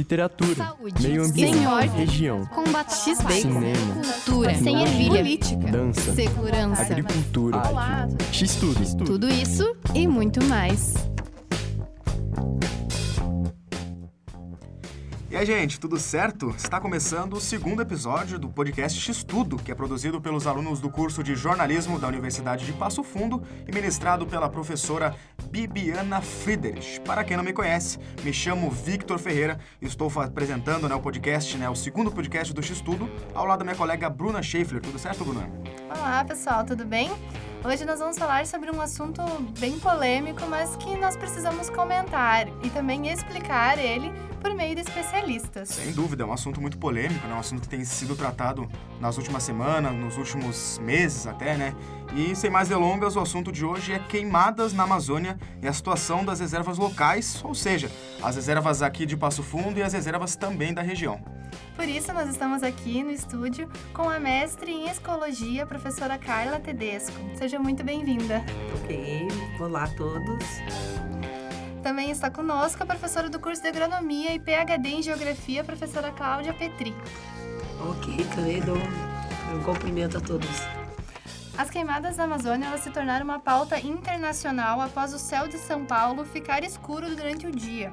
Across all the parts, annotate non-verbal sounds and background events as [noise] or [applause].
literatura, Saúde. meio ambiente, Esporte. região, Combate X-Bacon. cinema, Cultura. Sem ervilha. Política. dança, Segurança. agricultura, Olá. x-tudo, Tudo isso e muito mais. Aí, gente, tudo certo? Está começando o segundo episódio do podcast X-Tudo, que é produzido pelos alunos do curso de jornalismo da Universidade de Passo Fundo e ministrado pela professora Bibiana Friedrich. Para quem não me conhece, me chamo Victor Ferreira e estou apresentando né, o podcast, né, o segundo podcast do X-Tudo, ao lado da minha colega Bruna Schaeffler. Tudo certo, Bruna? Olá, pessoal, tudo bem? Hoje nós vamos falar sobre um assunto bem polêmico, mas que nós precisamos comentar e também explicar ele por meio de especialistas. Sem dúvida, é um assunto muito polêmico, né? um assunto que tem sido tratado nas últimas semanas, nos últimos meses até, né? E sem mais delongas, o assunto de hoje é queimadas na Amazônia e a situação das reservas locais, ou seja, as reservas aqui de Passo Fundo e as reservas também da região. Por isso, nós estamos aqui no estúdio com a mestre em Escologia, professora Carla Tedesco. Seja muito bem-vinda. Ok, olá a todos. Também está conosco a professora do curso de Agronomia e PhD em Geografia, professora Cláudia Petri. Ok, dou um cumprimento a todos. As queimadas na Amazônia elas se tornaram uma pauta internacional após o céu de São Paulo ficar escuro durante o dia.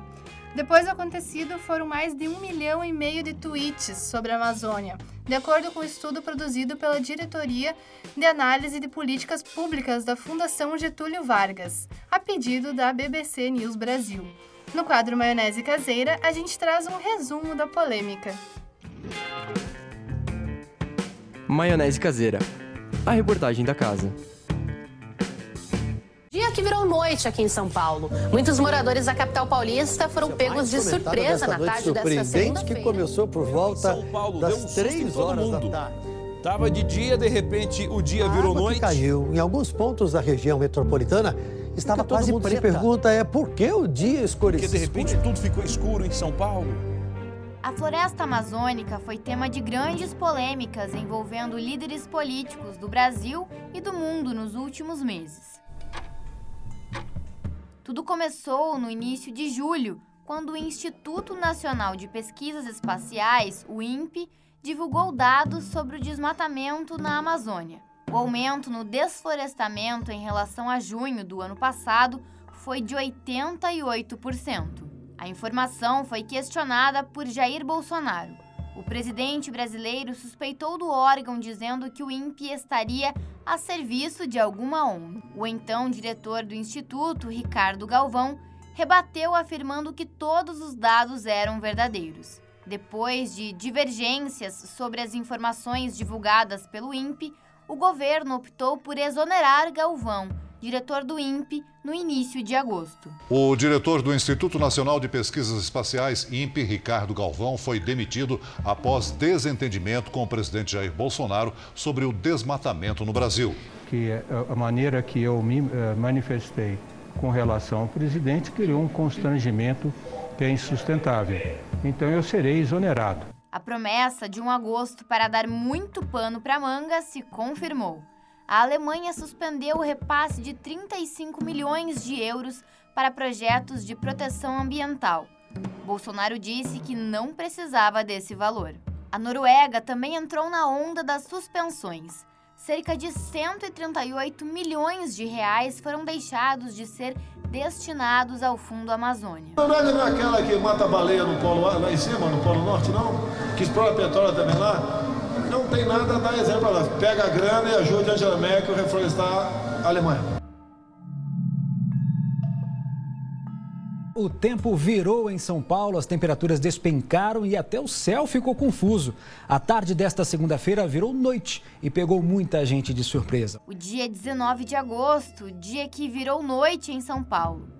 Depois do acontecido, foram mais de um milhão e meio de tweets sobre a Amazônia, de acordo com o um estudo produzido pela Diretoria de Análise de Políticas Públicas da Fundação Getúlio Vargas, a pedido da BBC News Brasil. No quadro Maionese Caseira, a gente traz um resumo da polêmica. maionese caseira, a reportagem da casa. Dia que virou noite aqui em São Paulo. Muitos moradores da capital paulista foram pegos de surpresa na tarde dessa surpreendente que segunda-feira. começou por volta São Paulo deu um das três todo horas da mundo. tarde. Tava de dia, de repente o dia A virou noite. caiu em alguns pontos da região metropolitana estava todo quase mundo se preta. pergunta pergunta é por que o dia escureceu? Porque de repente tudo ficou escuro em São Paulo. A floresta amazônica foi tema de grandes polêmicas envolvendo líderes políticos do Brasil e do mundo nos últimos meses. Tudo começou no início de julho, quando o Instituto Nacional de Pesquisas Espaciais, o INPE, divulgou dados sobre o desmatamento na Amazônia. O aumento no desflorestamento em relação a junho do ano passado foi de 88%. A informação foi questionada por Jair Bolsonaro. O presidente brasileiro suspeitou do órgão dizendo que o INPE estaria a serviço de alguma ONG. O então diretor do instituto, Ricardo Galvão, rebateu afirmando que todos os dados eram verdadeiros. Depois de divergências sobre as informações divulgadas pelo INPE, o governo optou por exonerar Galvão, diretor do INPE, no início de agosto. O diretor do Instituto Nacional de Pesquisas Espaciais, INPE, Ricardo Galvão, foi demitido após desentendimento com o presidente Jair Bolsonaro sobre o desmatamento no Brasil. que a maneira que eu me eh, manifestei com relação ao presidente criou um constrangimento que é insustentável. Então eu serei exonerado. A promessa de um agosto para dar muito pano para manga se confirmou. A Alemanha suspendeu o repasse de 35 milhões de euros para projetos de proteção ambiental. Bolsonaro disse que não precisava desse valor. A Noruega também entrou na onda das suspensões. Cerca de 138 milhões de reais foram deixados de ser destinados ao Fundo Amazônia. A Noruega não é aquela que mata baleia no polo lá em cima, no polo norte, não? Que explora petróleo também lá? Não tem nada a dar exemplo lá. Pega a grana e ajude a Angela Merkel a reflorestar a Alemanha. O tempo virou em São Paulo, as temperaturas despencaram e até o céu ficou confuso. A tarde desta segunda-feira virou noite e pegou muita gente de surpresa. O dia 19 de agosto, dia que virou noite em São Paulo.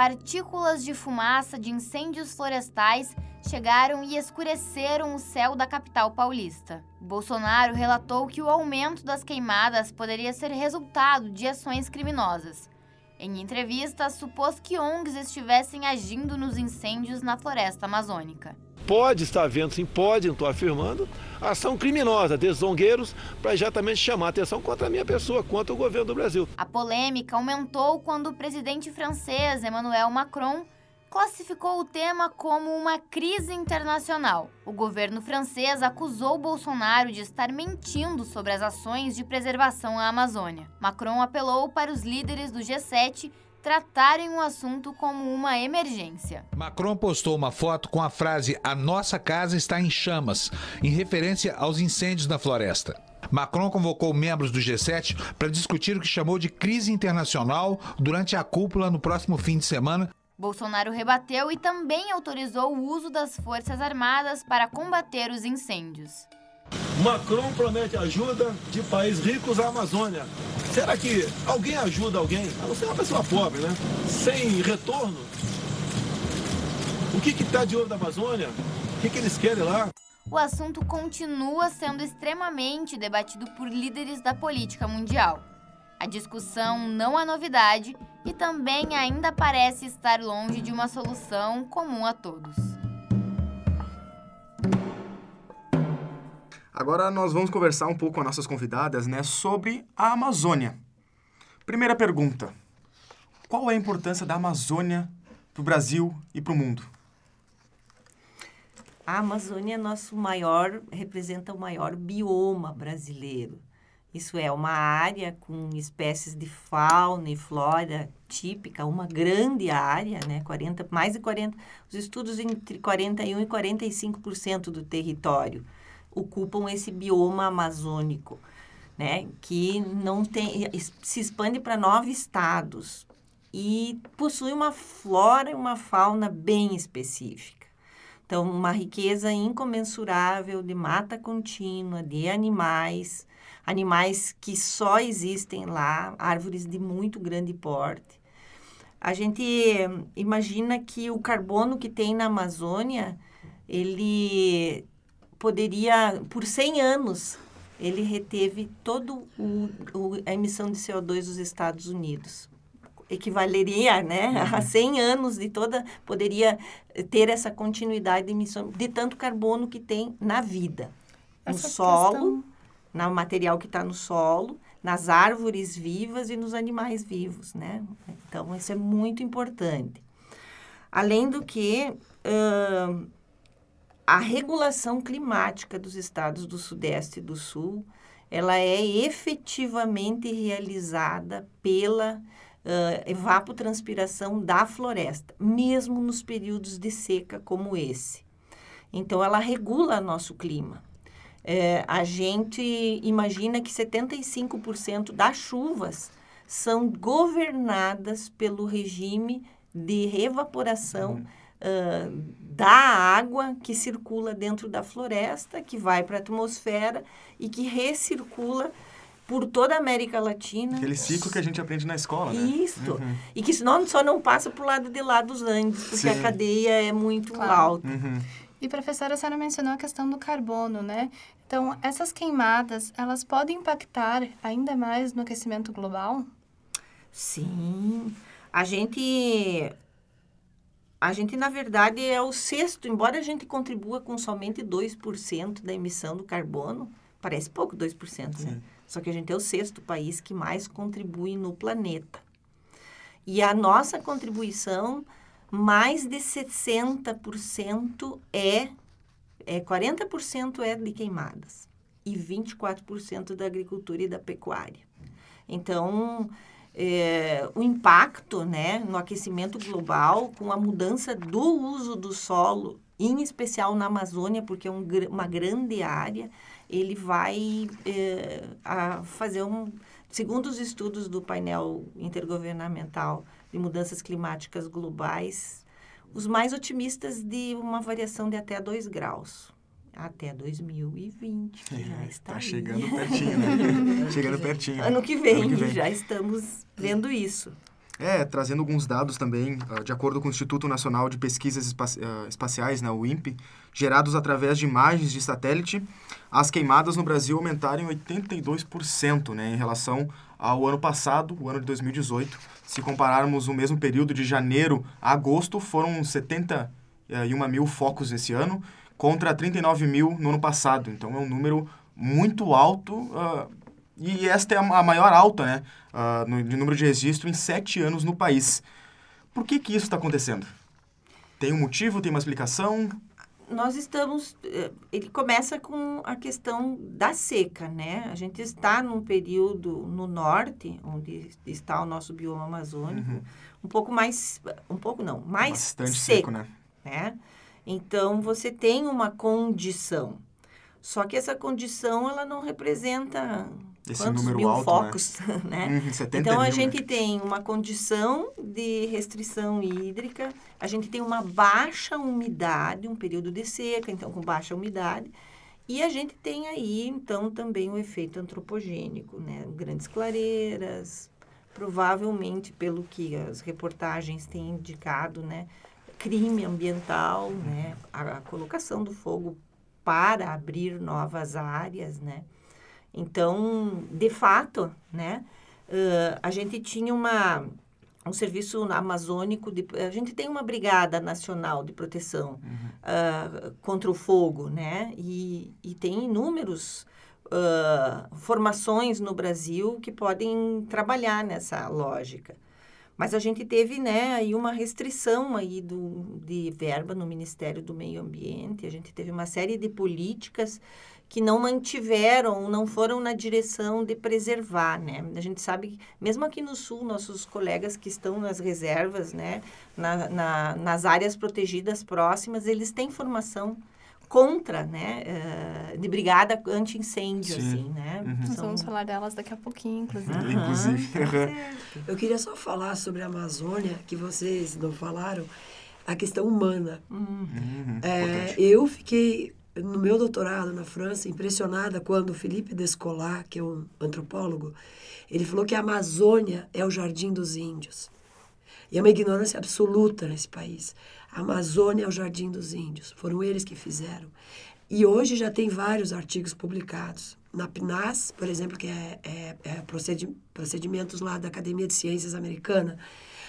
Partículas de fumaça de incêndios florestais chegaram e escureceram o céu da capital paulista. Bolsonaro relatou que o aumento das queimadas poderia ser resultado de ações criminosas. Em entrevista, supôs que ONGs estivessem agindo nos incêndios na floresta amazônica. Pode estar havendo, sim, pode, não estou afirmando, ação criminosa desses zongueiros para exatamente chamar atenção contra a minha pessoa, contra o governo do Brasil. A polêmica aumentou quando o presidente francês Emmanuel Macron classificou o tema como uma crise internacional. O governo francês acusou Bolsonaro de estar mentindo sobre as ações de preservação à Amazônia. Macron apelou para os líderes do G7 tratarem o assunto como uma emergência. Macron postou uma foto com a frase A nossa casa está em chamas, em referência aos incêndios na floresta. Macron convocou membros do G7 para discutir o que chamou de crise internacional durante a cúpula no próximo fim de semana. Bolsonaro rebateu e também autorizou o uso das Forças Armadas para combater os incêndios. Macron promete ajuda de países ricos à Amazônia. Será que alguém ajuda alguém? A não ser uma pessoa pobre, né? Sem retorno? O que está de olho da Amazônia? O que, que eles querem lá? O assunto continua sendo extremamente debatido por líderes da política mundial. A discussão não é novidade e também ainda parece estar longe de uma solução comum a todos. Agora nós vamos conversar um pouco com as nossas convidadas, né, sobre a Amazônia. Primeira pergunta: qual é a importância da Amazônia para o Brasil e para o mundo? A Amazônia é nosso maior, representa o maior bioma brasileiro. Isso é uma área com espécies de fauna e flora típica, uma grande área, né? 40, mais de 40, os estudos entre 41 e 45% do território ocupam esse bioma amazônico, né? Que não tem se expande para nove estados e possui uma flora e uma fauna bem específica. Então, uma riqueza incomensurável de mata contínua, de animais, animais que só existem lá, árvores de muito grande porte. A gente imagina que o carbono que tem na Amazônia, ele poderia, por 100 anos, ele reteve o, a emissão de CO2 dos Estados Unidos. Equivaleria né, uhum. a 100 anos de toda. Poderia ter essa continuidade de emissão de tanto carbono que tem na vida. Essa no solo, questão... no material que está no solo, nas árvores vivas e nos animais vivos. Né? Então, isso é muito importante. Além do que. Uh, a regulação climática dos estados do Sudeste e do Sul, ela é efetivamente realizada pela uh, evapotranspiração da floresta, mesmo nos períodos de seca como esse. Então, ela regula nosso clima. É, a gente imagina que 75% das chuvas são governadas pelo regime de revaporação uhum uh, da água que circula dentro da floresta, que vai para a atmosfera e que recircula por toda a América Latina. Aquele ciclo que a gente aprende na escola, né? Isso. Uhum. E que senão só não passa para o lado de lá dos Andes, porque Sim. a cadeia é muito claro. alta. Uhum. E, professora, a senhora mencionou a questão do carbono, né? Então, essas queimadas, elas podem impactar ainda mais no aquecimento global? Sim. A gente a gente, na verdade, é o sexto, embora a gente contribua com somente 2% da emissão do carbono, parece pouco 2%, Sim. né? Só que a gente é o sexto país que mais contribui no planeta. E a nossa contribuição, mais de 60% é, é 40% é de queimadas e 24% da agricultura e da pecuária. Então, é, o impacto né, no aquecimento global com a mudança do uso do solo, em especial na Amazônia, porque é um, uma grande área, ele vai é, fazer um. Segundo os estudos do painel intergovernamental de mudanças climáticas globais, os mais otimistas de uma variação de até 2 graus até 2020, que é, já está tá chegando [laughs] pertinho, né? chegando pertinho. Ano que, vem, ano que vem, já estamos vendo isso. É, trazendo alguns dados também, ah, de acordo com o Instituto Nacional de Pesquisas ah, Espaciais, né, o INPE, gerados através de imagens de satélite, as queimadas no Brasil aumentaram em 82% né, em relação ao ano passado, o ano de 2018. Se compararmos o mesmo período de janeiro a agosto, foram 71 eh, mil focos esse ano, contra 39 mil no ano passado. Então é um número muito alto uh, e esta é a maior alta né, uh, no, de número de registro em sete anos no país. Por que, que isso está acontecendo? Tem um motivo, tem uma explicação? Nós estamos. eh, Ele começa com a questão da seca, né? A gente está num período no norte, onde está o nosso bioma amazônico, Uhum. um pouco mais. Um pouco não, mais Bastante seco, seco, né? né? Então você tem uma condição. Só que essa condição ela não representa Esse quantos número mil alto, né? focos, [laughs] né? Uhum, 70 então a mil, gente né? tem uma condição de restrição hídrica, a gente tem uma baixa umidade, um período de seca, então com baixa umidade, e a gente tem aí então também o efeito antropogênico, né? Grandes clareiras, provavelmente pelo que as reportagens têm indicado, né? Crime ambiental, né? A, a colocação do fogo para abrir novas áreas, né? Então, de fato, né? ãh, a gente tinha uma um serviço amazônico de a gente tem uma brigada nacional de proteção ah, contra o fogo né e, e tem inúmeros ah, formações no Brasil que podem trabalhar nessa lógica mas a gente teve né aí uma restrição aí do, de verba no Ministério do Meio Ambiente a gente teve uma série de políticas que não mantiveram, não foram na direção de preservar, né? A gente sabe, mesmo aqui no Sul, nossos colegas que estão nas reservas, né, na, na, nas áreas protegidas próximas, eles têm formação contra, né, eh, de brigada anti-incêndio, Sim. assim, né? Nós São- vamos falar delas daqui a pouquinho, inclusive. Eu queria só falar sobre a Amazônia, que vocês não falaram, a questão humana. Uhum, É, eu fiquei, no meu doutorado na França, impressionada quando o Philippe Descolat, que é um antropólogo, ele falou que a Amazônia é o jardim dos índios. E é uma ignorância absoluta nesse país. A Amazônia é o jardim dos índios. Foram eles que fizeram. E hoje já tem vários artigos publicados. Na PNAS, por exemplo, que é, é, é procedi procedimentos lá da Academia de Ciências Americana,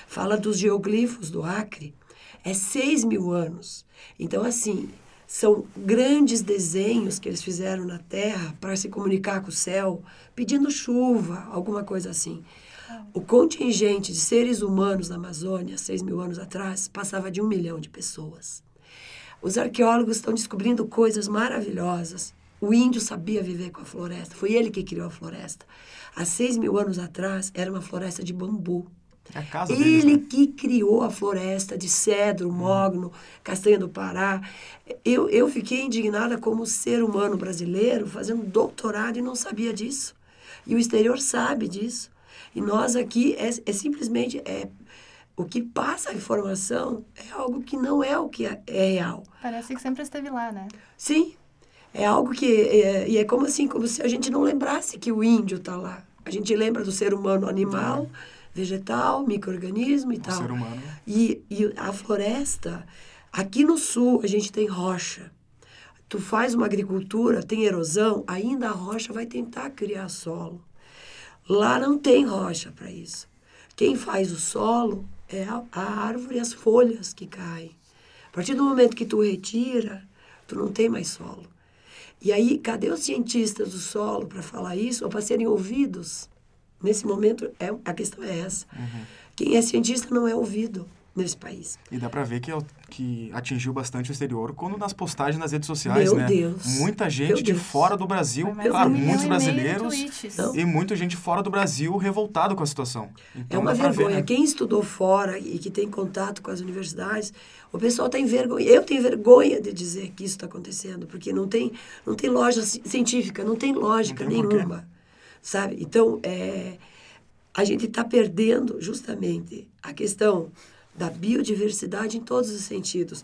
fala dos geoglifos do Acre. É 6 mil anos. Então, assim, são grandes desenhos que eles fizeram na Terra para se comunicar com o céu, pedindo chuva, alguma coisa assim. O contingente de seres humanos na Amazônia, 6 mil anos atrás, passava de um milhão de pessoas. Os arqueólogos estão descobrindo coisas maravilhosas. O índio sabia viver com a floresta, foi ele que criou a floresta. Há 6 mil anos atrás, era uma floresta de bambu. É Ele deles, né? que criou a floresta de cedro, mogno, castanha do Pará. Eu, eu fiquei indignada como ser humano brasileiro, fazendo doutorado e não sabia disso. E o exterior sabe disso. E nós aqui, é, é simplesmente, é, o que passa a informação é algo que não é o que é, é real. Parece que sempre esteve lá, né? Sim, é algo que... É, e é como assim, como se a gente não lembrasse que o índio está lá. A gente lembra do ser humano animal, vegetal, micro-organismo e tal. ser humano. E, e a floresta, aqui no sul, a gente tem rocha. Tu faz uma agricultura, tem erosão, ainda a rocha vai tentar criar solo. Lá não tem rocha para isso. Quem faz o solo é a, a árvore e as folhas que caem. A partir do momento que tu retira, tu não tem mais solo. E aí, cadê os cientistas do solo para falar isso ou para serem ouvidos? Nesse momento, é, a questão é essa. Quem é cientista não é ouvido nesse país. E dá pra ver que, é que atingiu bastante o exterior quando nas postagens nas redes sociais, Meu né? Deus. Muita Meu gente de Deus. fora do Brasil, claro, muitos e brasileiros. Não. e muita gente fora do Brasil revoltado com a situação. É Então uma dá pra ver, vergonha. né? Quem estudou fora e que tem contato com as universidades, o pessoal está envergonha. Eu tenho vergonha de dizer que isso está acontecendo, porque não tem, não tem loja ci- científica, não tem lógica Não tem porquê. nenhuma. Sabe? Então, é, a gente está perdendo justamente a questão da biodiversidade em todos os sentidos.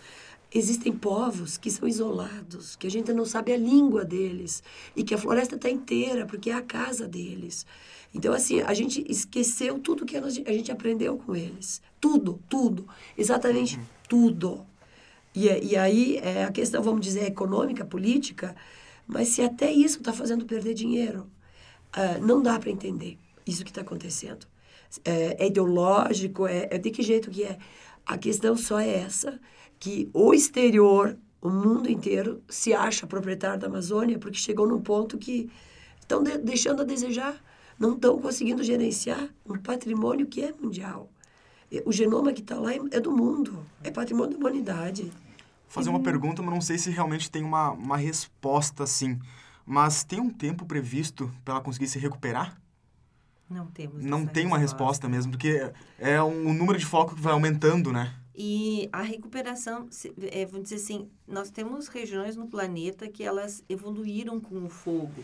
Existem povos que são isolados, que a gente não sabe a língua deles e que a floresta está inteira porque é a casa deles. Então, assim, a gente esqueceu tudo que a gente aprendeu com eles. Tudo, tudo. Exatamente tudo. E, é- e aí é a questão, vamos dizer, econômica, política, mas se até isso está fazendo perder dinheiro, ah, não dá para entender isso que está acontecendo. É, é ideológico, é, é de que jeito que é. A questão só é essa, que o exterior, o mundo inteiro, se acha proprietário da Amazônia porque chegou num ponto que estão de- deixando a desejar, não estão conseguindo gerenciar um patrimônio que é mundial. O genoma que está lá é, é do mundo, é patrimônio da humanidade. Vou fazer uma pergunta, mas não sei se realmente tem uma, uma resposta assim. Mas tem um tempo previsto para ela conseguir se recuperar? Não temos. Não tem uma resposta mesmo, porque é um, um número de foco que vai aumentando, né? E a recuperação, é, vamos dizer assim, nós temos regiões no planeta que elas evoluíram com o fogo.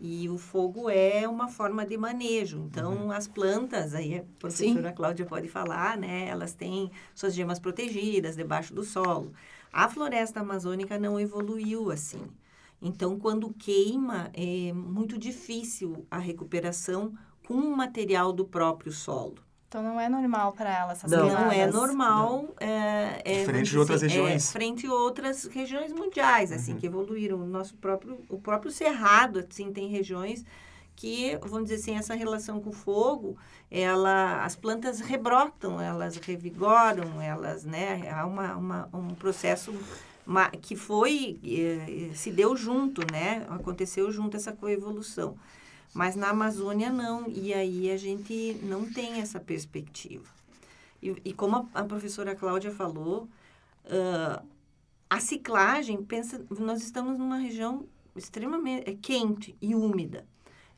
E o fogo é uma forma de manejo. Então, uhum. as plantas, aí a professora Sim. Cláudia pode falar, né? Elas têm suas gemas protegidas debaixo do solo. A floresta amazônica não evoluiu assim. Então, quando queima, é muito difícil a recuperação com o material do próprio solo. Então não é normal para ela essas Não, não é normal. É, é, frente de outras assim, regiões. É, frente a outras regiões mundiais, assim, uhum. que evoluíram. O nosso próprio, o próprio cerrado, assim, tem regiões que, vamos dizer assim, essa relação com o fogo, ela, as plantas rebrotam, elas revigoram, elas, né, há uma, uma, um processo que foi, eh, se deu junto, né? Aconteceu junto essa coevolução. Mas na Amazônia não, e aí a gente não tem essa perspectiva. E, e como a, professora Cláudia falou, uh, a ciclagem, pensa, nós estamos numa região extremamente quente e úmida.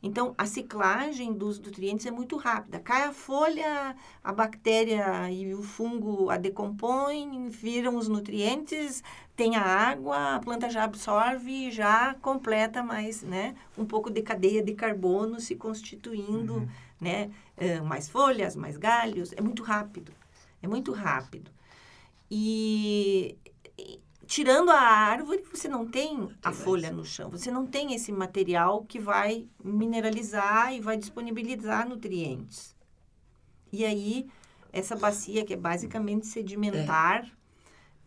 Então, a ciclagem dos nutrientes é muito rápida. Cai a folha, a bactéria e o fungo a decompõem, viram os nutrientes, tem a água, a planta já absorve e já completa mais, né? Um pouco de cadeia de carbono se constituindo, uhum. né? Uh, mais folhas, mais galhos. É muito rápido. É muito rápido. E, tirando a árvore, você não tem a folha no chão, você não tem esse material que vai mineralizar e vai disponibilizar nutrientes. E aí, essa bacia, que é basicamente sedimentar, é.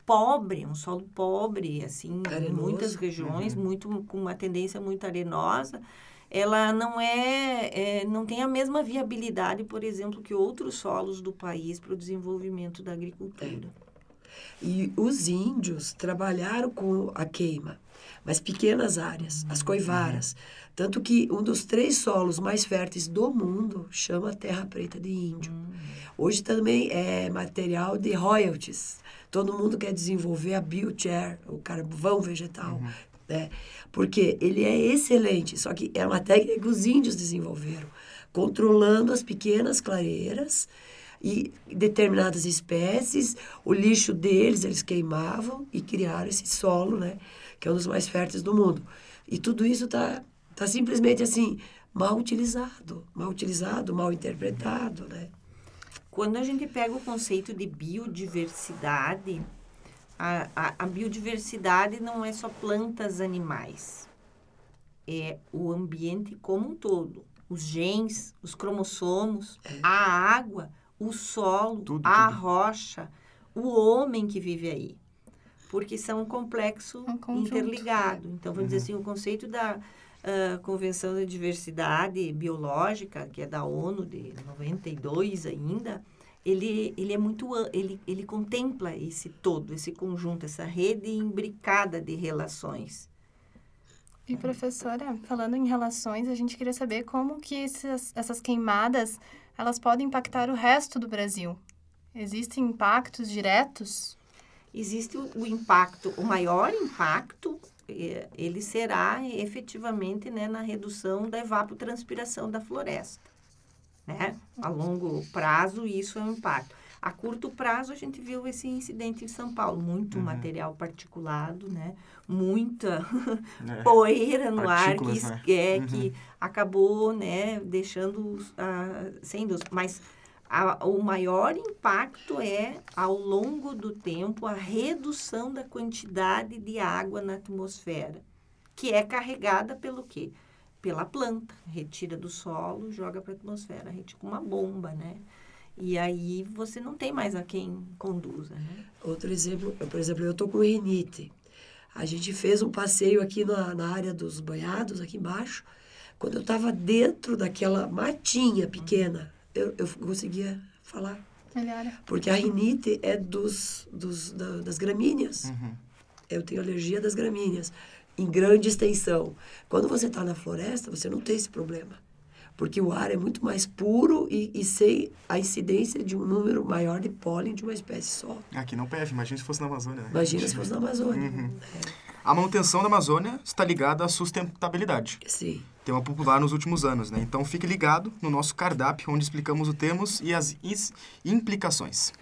pobre, um solo pobre, assim, Arenoso. em muitas regiões, uhum. muito com uma tendência muito arenosa, ela não é, é, não tem a mesma viabilidade, por exemplo, que outros solos do país para o desenvolvimento da agricultura. É. E os índios trabalharam com a queima, mas pequenas áreas, as coivaras. Tanto que um dos três solos mais férteis do mundo chama Terra Preta de Índio. Hoje também é material de royalties. Todo mundo quer desenvolver a biochar, o carvão vegetal, uhum. né? Porque ele é excelente, só que é uma técnica que os índios desenvolveram, controlando as pequenas clareiras e determinadas espécies, o lixo deles eles queimavam e criaram esse solo, né, que é um dos mais férteis do mundo. E tudo isso está tá simplesmente assim mal utilizado, mal utilizado, mal interpretado, né? Quando a gente pega o conceito de biodiversidade, a, a, a biodiversidade não é só plantas, animais, é o ambiente como um todo, os genes, os cromossomos, é. a água o solo, tudo, a tudo. rocha, o homem que vive aí. Porque são um complexo um interligado. Então, vamos uhum. dizer assim, o conceito da uh, Convenção da Diversidade Biológica, que é da ONU de 92 ainda, ele, ele é muito ele, ele contempla esse todo, esse conjunto, essa rede imbricada de relações. E professora, falando em relações, a gente queria saber como que esses, essas queimadas elas podem impactar o resto do Brasil. Existem impactos diretos? Existe o, impacto, o maior impacto, eh, ele será efetivamente né, na redução da evapotranspiração da floresta. Né? A longo prazo, isso é um impacto. A curto prazo, a gente viu esse incidente em São Paulo. Muito uhum. material particulado, né? Muita [laughs] é. poeira no ar que, né? é, uhum. que acabou né, deixando uh, sendo... Mas a, o maior impacto é, ao longo do tempo, a redução da quantidade de água na atmosfera, que é carregada pelo quê? Pela planta. Retira do solo, joga para a atmosfera. Retira com uma bomba, né? E aí você não tem mais a quem conduza, né? Outro exemplo, por exemplo, eu estou com rinite. A gente fez um passeio aqui na, na área dos banhados, aqui embaixo. Quando eu estava dentro daquela matinha pequena, eu, eu conseguia falar. Porque a rinite é dos, dos, da, das gramíneas. Uhum. Eu tenho alergia das gramíneas, em grande extensão. Quando você está na floresta, você não tem esse problema. Porque o ar é muito mais puro e, e sem a incidência de um número maior de pólen de uma espécie só. Aqui não PF, imagina se fosse na Amazônia. Né? Imagina se fosse na Amazônia. Uhum. A manutenção da Amazônia está ligada à sustentabilidade. Sim. Tema popular nos últimos anos, né? Então fique ligado no nosso cardápio, onde explicamos o termos e as implicações.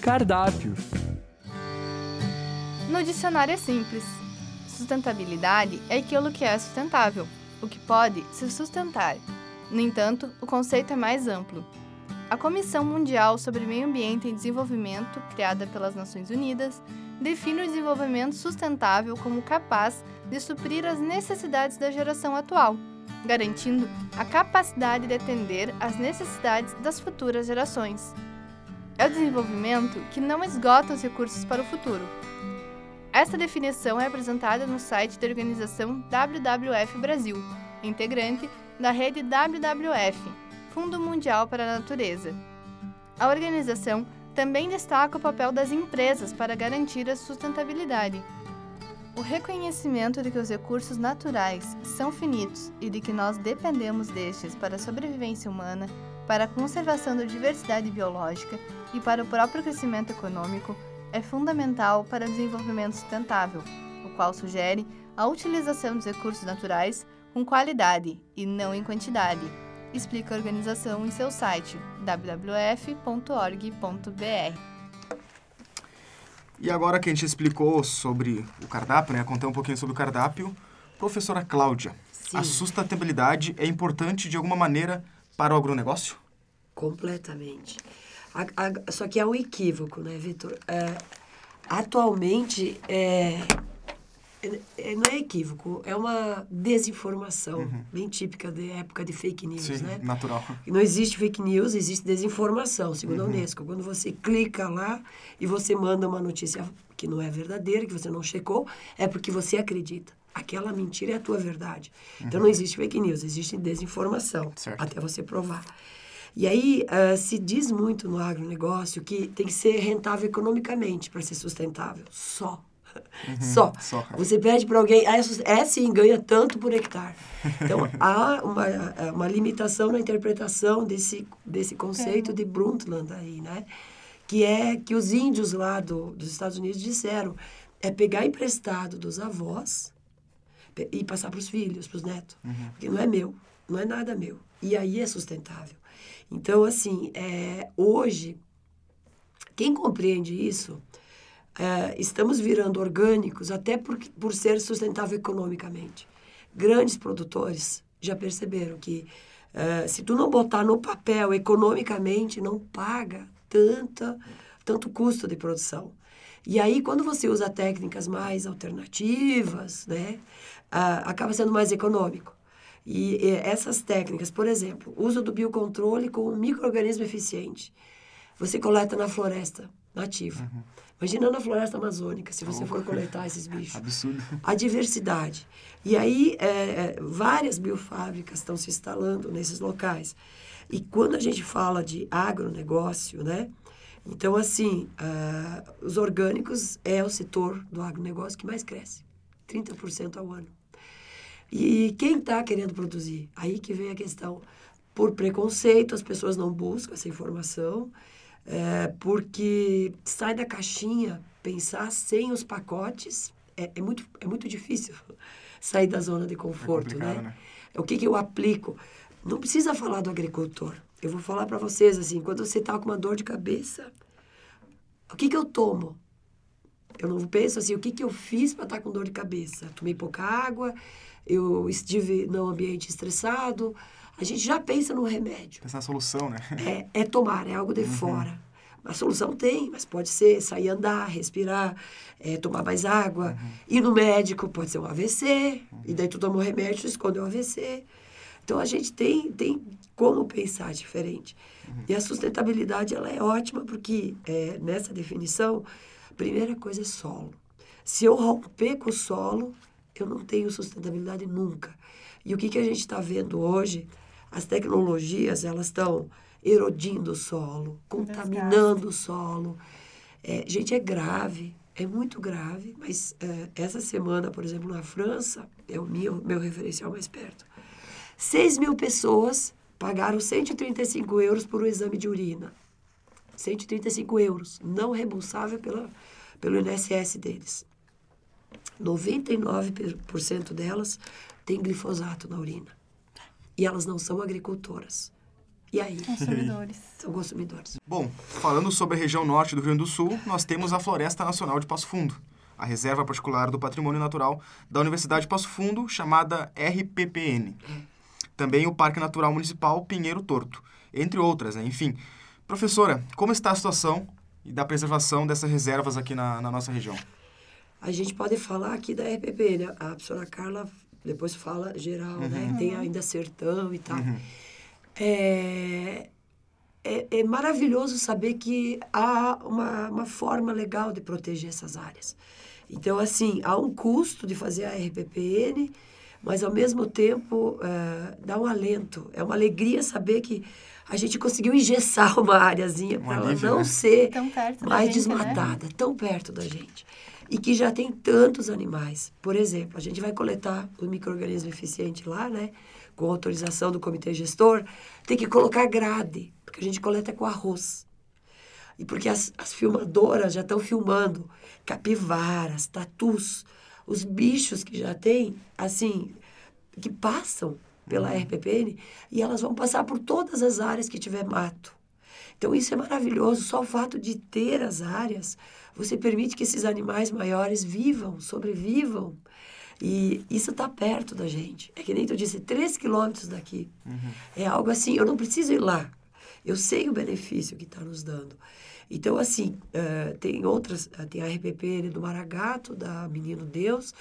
Cardápio. No dicionário é simples. Sustentabilidade é aquilo que é sustentável, o que pode se sustentar. No entanto, o conceito é mais amplo. A Comissão Mundial sobre Meio Ambiente e Desenvolvimento, criada pelas Nações Unidas, define o desenvolvimento sustentável como capaz de suprir as necessidades da geração atual, garantindo a capacidade de atender às necessidades das futuras gerações. É o desenvolvimento que não esgota os recursos para o futuro. Esta definição é apresentada no site da organização WWF Brasil, integrante da rede WWF, Fundo Mundial para a Natureza. A organização também destaca o papel das empresas para garantir a sustentabilidade. O reconhecimento de que os recursos naturais são finitos e de que nós dependemos destes para a sobrevivência humana, para a conservação da diversidade biológica e para o próprio crescimento econômico é fundamental para o desenvolvimento sustentável, o qual sugere a utilização dos recursos naturais com qualidade e não em quantidade explica a organização em seu site www.org.br. E agora que a gente explicou sobre o cardápio, né, contei um pouquinho sobre o cardápio, professora Cláudia, Sim. a sustentabilidade é importante de alguma maneira para o agronegócio? Completamente. A, a, só que é um equívoco, né, Vitor? É, atualmente, é, é, é, não é equívoco, é uma desinformação, uhum. bem típica da época de fake news, Sim, né? natural. Não existe fake news, existe desinformação, segundo uhum. a Unesco. Quando você clica lá e você manda uma notícia que não é verdadeira, que você não checou, é porque você acredita. Aquela mentira é a tua verdade. Então, uhum. Então não existe fake news, existe desinformação, certo. até você provar. E aí uh, se diz muito no agronegócio que tem que ser rentável economicamente para ser sustentável, só. [laughs] Uhum, só. só. Você pede para alguém, é, é sim, ganha tanto por hectare. Então, [laughs] há uma, uma limitação na interpretação desse, desse conceito é. de Brundtland aí, né? Que é que os índios lá do, dos Estados Unidos disseram, é pegar emprestado dos avós e passar para os filhos, para os netos. Uhum. Porque não é meu, não é nada meu. E aí é sustentável. Então, assim, é, hoje, quem compreende isso é, estamos virando orgânicos até por, por ser sustentável economicamente. Grandes produtores já perceberam que é, se tu não botar no papel economicamente, não paga tanta, tanto custo de produção. E aí, quando você usa técnicas mais alternativas, né, acaba sendo mais econômico. E, e essas técnicas, por exemplo, uso do biocontrole com um microorganismo eficiente. Você coleta na floresta nativa. Uhum. Imagina na floresta amazônica, se você for coletar esses bichos. Absurdo. A diversidade. E aí, é, é, várias biofábricas estão se instalando nesses locais. E quando a gente fala de agronegócio, né? Então, assim, uh, os orgânicos é o setor do agronegócio que mais cresce. 30% ao ano. E quem está querendo produzir? Aí que vem a questão. Por preconceito, as pessoas não buscam essa informação é, porque sai da caixinha, pensar sem os pacotes, é, é, muito, é muito difícil [laughs] sair da zona de conforto, é né? né? O que, que eu aplico? Não precisa falar do agricultor. Eu vou falar para vocês assim, quando você está com uma dor de cabeça, o que, que eu tomo? Eu não penso assim, o que, que eu fiz para estar com dor de cabeça? Tomei pouca água, eu estive num ambiente estressado, a gente já pensa no remédio. Pensa na solução, né? [laughs] É, é tomar, é algo de uhum. fora. A solução tem, mas pode ser sair andar, respirar, é, tomar mais água. Uhum. Ir no médico pode ser um AVC, uhum. e daí tu toma um remédio, esconde o AVC. Então a gente tem, tem como pensar diferente. Uhum. E a sustentabilidade ela é ótima porque é, nessa definição, a primeira coisa é solo. Se eu romper com o solo, eu não tenho sustentabilidade nunca. E o que, que a gente está vendo hoje? As tecnologias, elas estão erodindo o solo, contaminando o solo. É, gente, é grave. é muito grave, mas é, essa semana, por exemplo, na França, é o meu, meu referencial mais perto, 6 mil pessoas pagaram 135 euros por um exame de urina. 135 euros, não reembolsável pela, pelo INSS deles. 99% delas tem glifosato na urina. E elas não são agricultoras. E aí? Consumidores. São consumidores. Bom, falando sobre a região norte do Rio Grande do Sul, nós temos a Floresta Nacional de Passo Fundo, a Reserva Particular do Patrimônio Natural da Universidade de Passo Fundo, chamada RPPN. Também o Parque Natural Municipal Pinheiro Torto, entre outras, né? Enfim. Professora, como está a situação da preservação dessas reservas aqui na, na nossa região? A gente pode falar aqui da RPPN. A professora Carla depois fala geral, né? uhum. né? Tem ainda sertão e tal. Uhum. É, é, é, maravilhoso saber que há uma, uma forma legal de proteger essas áreas. Então, assim, há um custo de fazer a RPPN, mas ao mesmo tempo é, dá um alento. É uma alegria saber que a gente conseguiu engessar [laughs] uma áreazinha para ela não né? ser mais gente, né? desmatada, né? tão perto da gente. E que já tem tantos animais. Por exemplo, a gente vai coletar o microorganismo eficiente lá, né? com autorização do comitê gestor, tem que colocar grade, porque a gente coleta com arroz. E porque as, as filmadoras já estão filmando capivaras, tatus, os bichos que já tem, assim, que passam pela uhum. RPPN, e elas vão passar por todas as áreas que tiver mato. Então, isso é maravilhoso. Só o fato de ter as áreas, você permite que esses animais maiores vivam, sobrevivam e isso está perto da gente. É que nem tu disse, três quilômetros daqui. Uhum. É algo assim, eu não preciso ir lá. Eu sei o benefício que está nos dando. Então, assim, uh, tem outras, uh, tem a RPP do Maragato, da Menino Deus,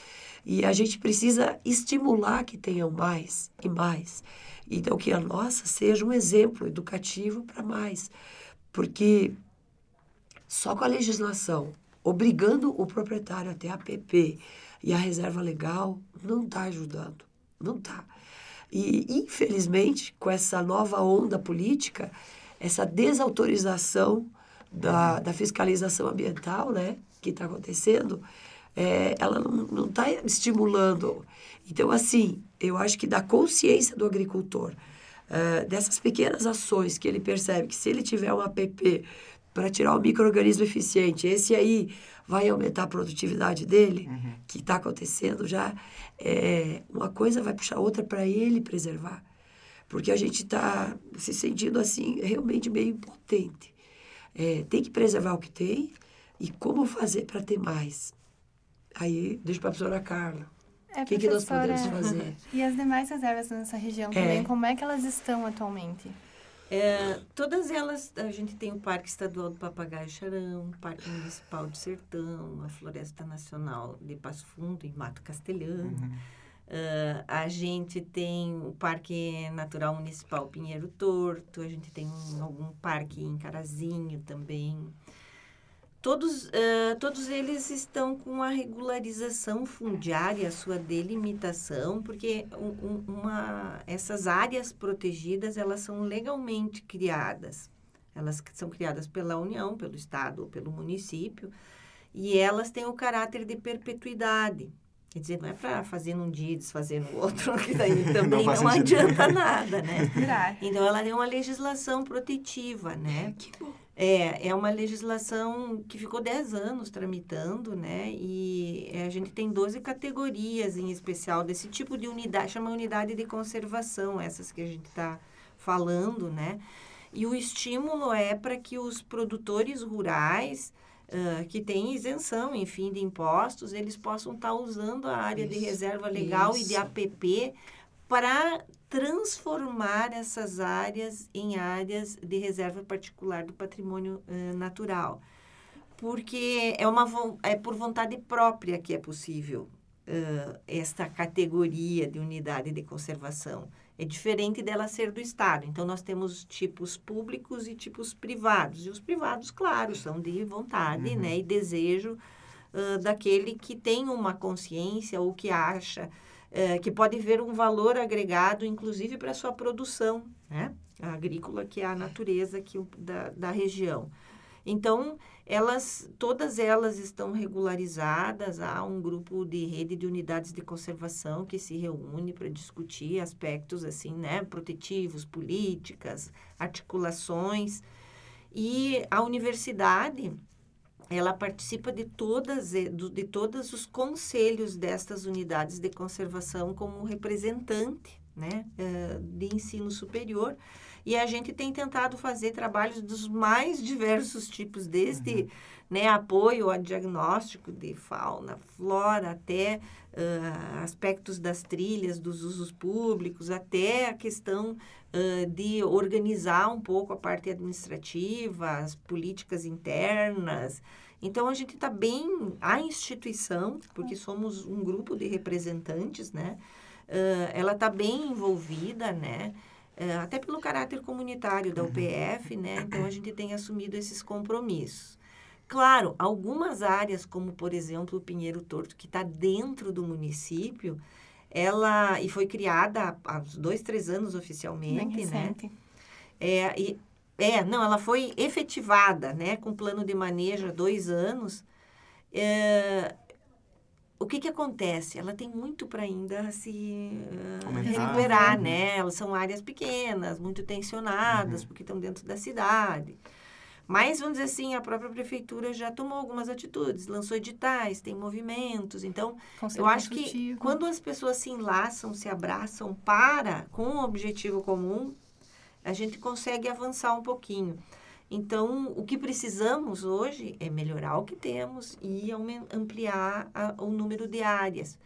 e a gente precisa estimular que tenham mais e mais. Então, que a nossa seja um exemplo educativo para mais. Porque só com a legislação obrigando o proprietário a ter APP, e a reserva legal não está ajudando, não está. E, infelizmente, com essa nova onda política, essa desautorização da, da fiscalização ambiental, né, que está acontecendo, é, ela não está estimulando. Então, assim, eu acho que da consciência do agricultor, é, dessas pequenas ações que ele percebe que se ele tiver um APP para tirar o microorganismo eficiente, esse aí vai aumentar a produtividade dele, uhum. que está acontecendo já, é, uma coisa vai puxar outra para ele preservar. Porque a gente está se sentindo assim, realmente meio impotente. É, tem que preservar o que tem e como fazer para ter mais. Aí, deixa para a professora Carla. É, o que, que nós podemos fazer? [laughs] E as demais reservas nessa região também, é. como é que elas estão atualmente? É, todas elas, a gente tem o Parque Estadual do Papagaio Charão, o Parque Municipal de Sertão, a Floresta Nacional de Passo Fundo, em Mato Castelhano. Uhum. Uh, a gente tem o Parque Natural Municipal Pinheiro Torto, a gente tem um, algum parque em Carazinho também todos, uh, todos eles estão com a regularização fundiária, a sua delimitação, porque um, uma, essas áreas protegidas, elas são legalmente criadas. Elas são criadas pela União, pelo Estado ou pelo município, e elas têm o caráter de perpetuidade. Quer dizer, não é para fazer num dia e desfazer no outro, [laughs] que daí [laughs] também não, não adianta nada, né? [laughs] Então, ela tem uma legislação protetiva, né? Que bom. É, é uma legislação que ficou 10 anos tramitando, né? E a gente tem 12 categorias em especial desse tipo de unidade, chama unidade de conservação, essas que a gente está falando, né? E o estímulo é para que os produtores rurais uh, que têm isenção, enfim, de impostos, eles possam estar tá usando a área isso, de reserva legal isso. e de APP para transformar essas áreas em áreas de reserva particular do patrimônio uh, natural. Porque é, uma, é por vontade própria que é possível uh, esta categoria de unidade de conservação. É diferente dela ser do Estado. Então, nós temos tipos públicos e tipos privados. E os privados, claro, são de vontade uhum. né, e desejo uh, daquele que tem uma consciência ou que acha é, que pode ver um valor agregado, inclusive para a sua produção né? agrícola, que é a natureza aqui da, da região. Então, elas, todas elas estão regularizadas, há um grupo de rede de unidades de conservação que se reúne para discutir aspectos assim, né, protetivos, políticas, articulações. E a universidade, ela participa de todas de todos os conselhos destas unidades de conservação como representante, né, eh, de ensino superior. E a gente tem tentado fazer trabalhos dos mais diversos tipos, desde uhum. né, apoio a diagnóstico de fauna, flora, até uh, aspectos das trilhas, dos usos públicos, até a questão uh, de organizar um pouco a parte administrativa, as políticas internas. Então, a gente está bem, a instituição, porque somos um grupo de representantes, né? Uh, ela está bem envolvida, né? É, até pelo caráter comunitário da UPF, né? Então a [clears throat] gente tem assumido esses compromissos. Claro, algumas áreas, como por exemplo o Pinheiro Torto, que está dentro do município, ela e foi criada há dois, três anos oficialmente, né? É, e, é, não, ela foi efetivada, né, com plano de manejo há dois anos. É, o que, que acontece? Ela tem muito para ainda se uh, recuperar, uhum. né? Elas são áreas pequenas, muito tensionadas, uhum. porque estão dentro da cidade. Mas, vamos dizer assim, a própria prefeitura já tomou algumas atitudes, lançou editais, tem movimentos. Então, Conselho eu acho que quando as pessoas se enlaçam, se abraçam para, com um objetivo comum, a gente consegue avançar um pouquinho. Então, o que precisamos hoje é melhorar o que temos e ampliar a, o número de áreas.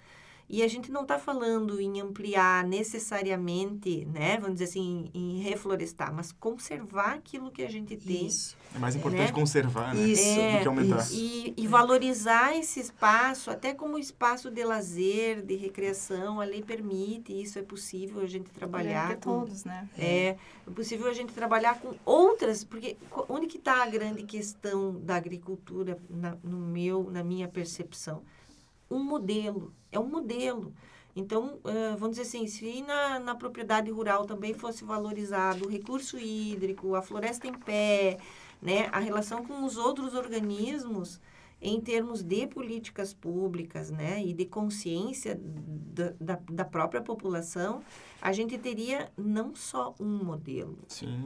E a gente não está falando em ampliar necessariamente, né, vamos dizer assim, em reflorestar, mas conservar aquilo que a gente tem. Isso. É mais importante né? conservar, né? Isso. É, do que aumentar. E, e, valorizar esse espaço, até como espaço de lazer, de recreação, a lei permite, isso é possível a gente trabalhar é com todos, né? É, é possível a gente trabalhar com outras, porque onde que está a grande questão da agricultura na, no meu, na minha percepção? Um modelo, é um modelo. Então, vamos dizer assim, se na, na propriedade rural também fosse valorizado o recurso hídrico, a floresta em pé, né, a relação com os outros organismos, em termos de políticas públicas né, e de consciência da, da, da, própria população, a gente teria não só um modelo Sim.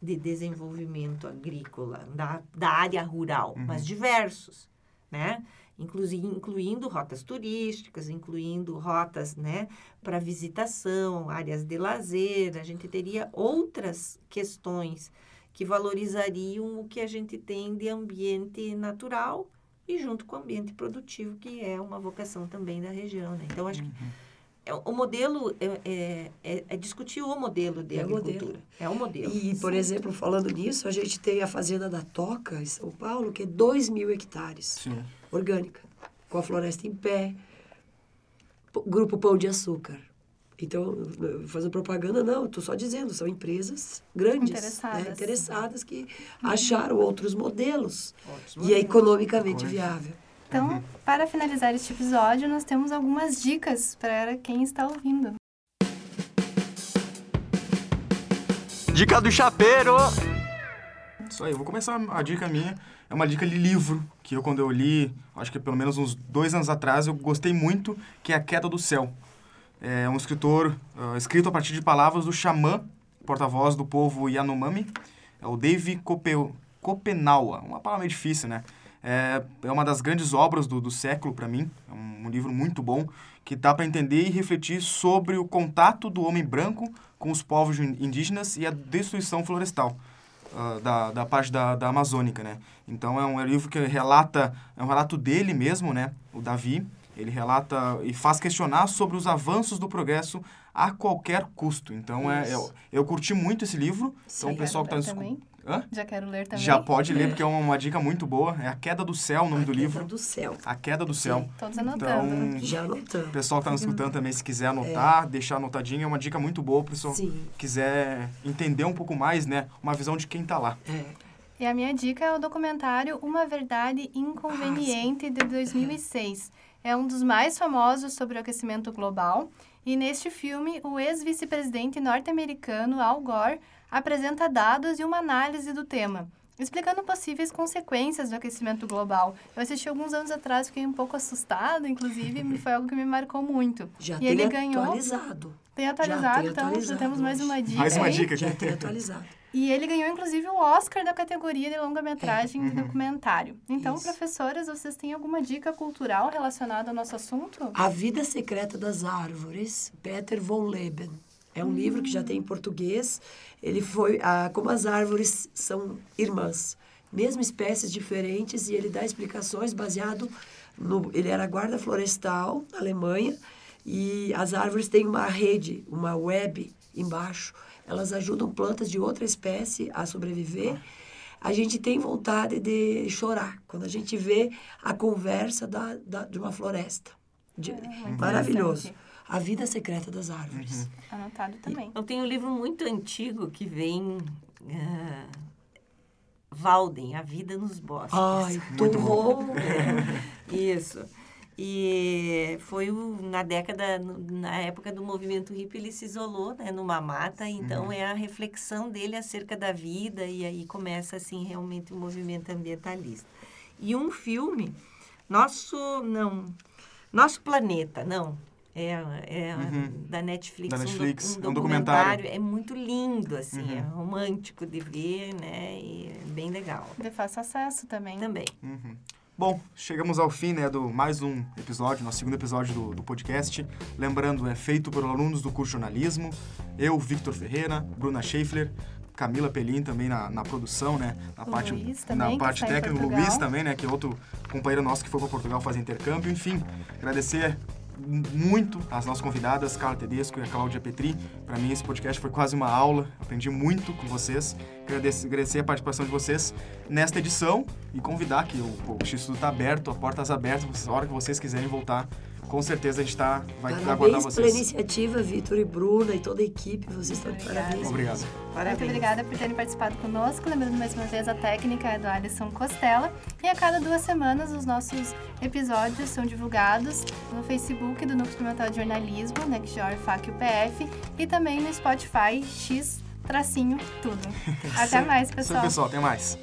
de desenvolvimento agrícola da, da área rural, uhum. mas diversos. Né? Incluindo rotas turísticas, incluindo rotas né, para visitação, áreas de lazer. A gente teria outras questões que valorizariam o que a gente tem de ambiente natural e junto com o ambiente produtivo, que é uma vocação também da região. Né? Então, acho uhum. que o modelo é, é, é, é, discutir o modelo de é agricultura. Modelo. É o modelo. E, por Sim. exemplo, falando nisso, a gente tem a Fazenda da Toca, em São Paulo, que é 2 mil hectares. Sim orgânica, com a floresta em pé, grupo Pão de Açúcar. Então, fazendo propaganda, não, estou só dizendo, são empresas grandes, interessadas, né? interessadas que acharam outros modelos, outros modelos. e é economicamente viável. Então, uhum. para finalizar este episódio, nós temos algumas dicas para quem está ouvindo. Dica do chapeiro! Isso aí, eu vou começar a dica minha é uma dica de livro que eu, quando eu li, acho que pelo menos uns dois anos atrás, eu gostei muito, que é A Queda do Céu. É um escritor uh, escrito a partir de palavras do xamã, porta-voz do povo Yanomami, é o Dave Kopenawa. Uma palavra meio difícil, né? É, é uma das grandes obras do, do século para mim. É um, um, livro muito bom que dá para entender e refletir sobre o contato do homem branco com os povos indígenas e a destruição florestal uh, da, da parte da, da Amazônica, né? Então é um livro que relata, é um relato dele mesmo, né? O Davi, ele relata e faz questionar sobre os avanços do progresso a qualquer custo. Então é, eu, eu curti muito esse livro. Sim, então o pessoal que está nos Hã? Já quero ler também. Já pode ler, porque é uma, uma, dica muito boa. É A Queda do Céu, o nome a do livro. A Queda do Céu. A Queda do Céu. Sim, todos anotando. Então, Já anotando. O pessoal que está nos escutando também, se quiser anotar, é. deixar anotadinho, é uma dica muito boa para o pessoal quiser entender um pouco mais, né? Uma visão de quem está lá. É. E a minha dica é o documentário Uma Verdade Inconveniente, ah, de 2006. É um dos mais famosos sobre o aquecimento global. E neste filme, o ex-vice-presidente norte-americano Al Gore apresenta dados e uma análise do tema. explicando possíveis consequências do aquecimento global. Eu assisti alguns anos atrás, fiquei um pouco assustada, inclusive, me foi algo que me marcou muito. Já e tem ele ganhou. Atualizado. Tem atualizado, tem então atualizado, já temos mais uma dica. Mais uma dica aqui. Já tem atualizado. E ele ganhou, inclusive, o Oscar da categoria de longa-metragem É. de documentário. Então, Isso. professoras, vocês têm alguma dica cultural relacionada ao nosso assunto? A Vida Secreta das Árvores, Peter von Leben. É um livro que já tem em português. Ele foi, ah, como as árvores são irmãs, mesmo espécies diferentes, e ele dá explicações baseado no. Ele era guarda florestal na Alemanha, e as árvores têm uma rede, uma web embaixo. Elas ajudam plantas de outra espécie a sobreviver. A gente tem vontade de chorar quando a gente vê a conversa da, da- de uma floresta. De- muito maravilhoso. A Vida Secreta das Árvores. Anotado também. Eu tenho um livro muito antigo que vem. ah, Walden, A Vida nos Bosques. Ai, Muito bom. [laughs] Isso. E foi o- na década, no- na época do movimento hippie, ele se isolou né, numa mata, então Uhum. é a reflexão dele acerca da vida, e aí começa, assim, realmente o movimento ambientalista. E um filme, Nosso, não, Nosso Planeta, não, é, é Uhum. da Netflix, Da um do- Netflix, um, é um documentário. é muito lindo, assim, Uhum. é romântico de ver, né, e é bem legal. De fácil acesso também. Também. Uhum. Bom, chegamos ao fim né, do mais um episódio, nosso segundo episódio do, do podcast. Lembrando, é feito por alunos do curso de jornalismo. Eu, Victor Ferreira, Bruna Schaeffler, Camila Pelim também na, na produção, né? Na O parte, Luiz na também, que parte técnica, o. Luiz também, né? Que é outro companheiro nosso que foi para Portugal fazer intercâmbio. Enfim, agradecer muito às nossas convidadas, Carla Tedesco e a Cláudia Petri. Para mim, esse podcast foi quase uma aula, aprendi muito com vocês. Agradecer, agradecer a participação de vocês nesta edição e convidar que o, o X-Tudo está aberto, a portas abertas, a hora que vocês quiserem voltar. Com certeza a gente tá, vai aguardar Parabéns pela vocês. iniciativa, Vitor e Bruna e toda a equipe. Vocês estão de parabéns. Obrigado. Muito obrigada por terem participado conosco. Lembrando mais uma vez, a técnica é do Alisson Costela. E a cada duas semanas, os nossos episódios são divulgados no Facebook do Núcleo Experimental de Jornalismo, NextJor, FAC UPF, e também no Spotify X, tracinho, tudo. [laughs] Até mais, pessoal. pessoal. Até mais.